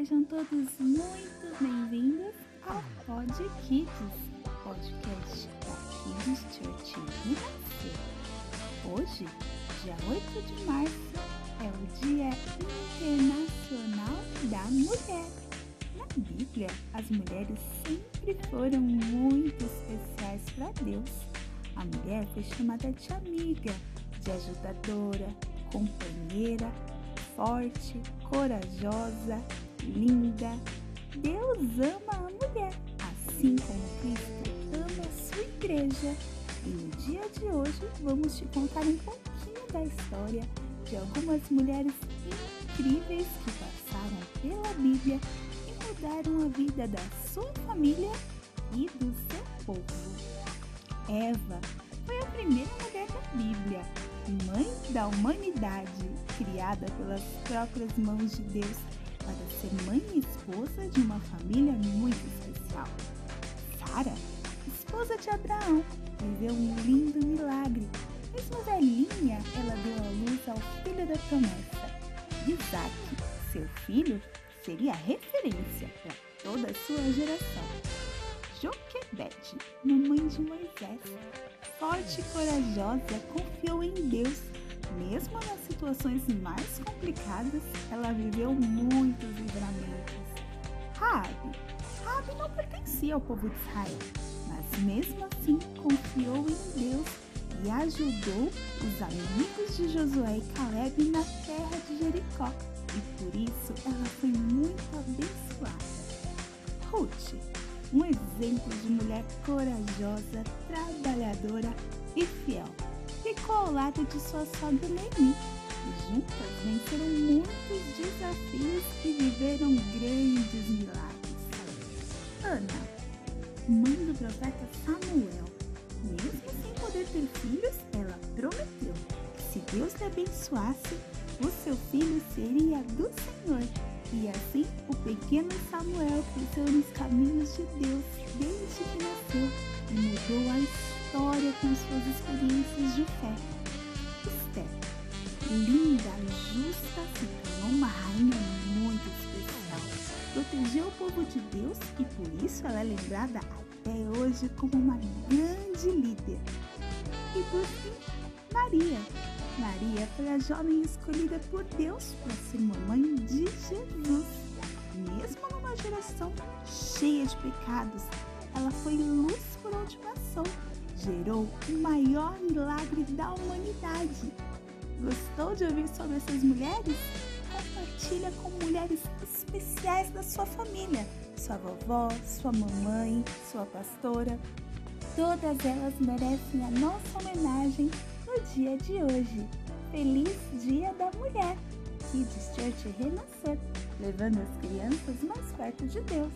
sejam todos muito bem-vindos ao Pod Kids, podcast da Kids Church Renascer. Hoje, dia 8 de março, é o Dia Internacional da Mulher. Na Bíblia, as mulheres sempre foram muito especiais para Deus. A mulher foi chamada de amiga, de ajudadora, companheira, forte, corajosa, linda. Deus ama a mulher, assim como Cristo ama a sua igreja. E no dia de hoje vamos te contar um pouquinho da história de algumas mulheres incríveis que passaram pela Bíblia e mudaram a vida da sua família e do seu povo. Eva foi a primeira mulher da Bíblia, mãe da humanidade, criada pelas próprias mãos de Deus para ser mãe e esposa de uma família muito especial. Sara, esposa de Abraão, viveu um lindo milagre. Mesmo velhinha, ela deu à luz ao filho da promessa. Isaac, seu filho, seria referência para toda a sua geração. Joquebede, mamãe de Moisés, forte e corajosa, confiou em Deus. Mesmo nas situações mais complicadas, ela viveu muitos livramentos. Raabe, Raabe não pertencia ao povo de Israel, mas mesmo assim confiou em Deus e ajudou os amigos de Josué e Caleb na terra de Jericó. E por isso ela foi muito abençoada. Ruth, um exemplo de mulher corajosa, trabalhadora lado de sua sogra Noemi juntas venceram muitos desafios e viveram grandes milagres. Ana, mãe do profeta Samuel, mesmo sem poder ter filhos, ela prometeu que se Deus lhe abençoasse, o seu filho seria do Senhor. E assim o pequeno Samuel cresceu nos caminhos de Deus desde que nasceu e mudou a história com suas experiências de fé. Linda, justa, se tornou uma rainha muito especial. Protegeu o povo de Deus e por isso ela é lembrada até hoje como uma grande líder. E por fim, Maria. Maria foi a jovem escolhida por Deus para ser mamãe de Jesus. Mesmo numa geração cheia de pecados, ela foi luz por ultimação. Gerou o maior milagre da humanidade. Gostou de ouvir sobre essas mulheres? Compartilha com mulheres especiais da sua família. Sua vovó, sua mamãe, sua pastora. Todas elas merecem a nossa homenagem no dia de hoje. Feliz Dia da Mulher! Kids Church Renascer, levando as crianças mais perto de Deus.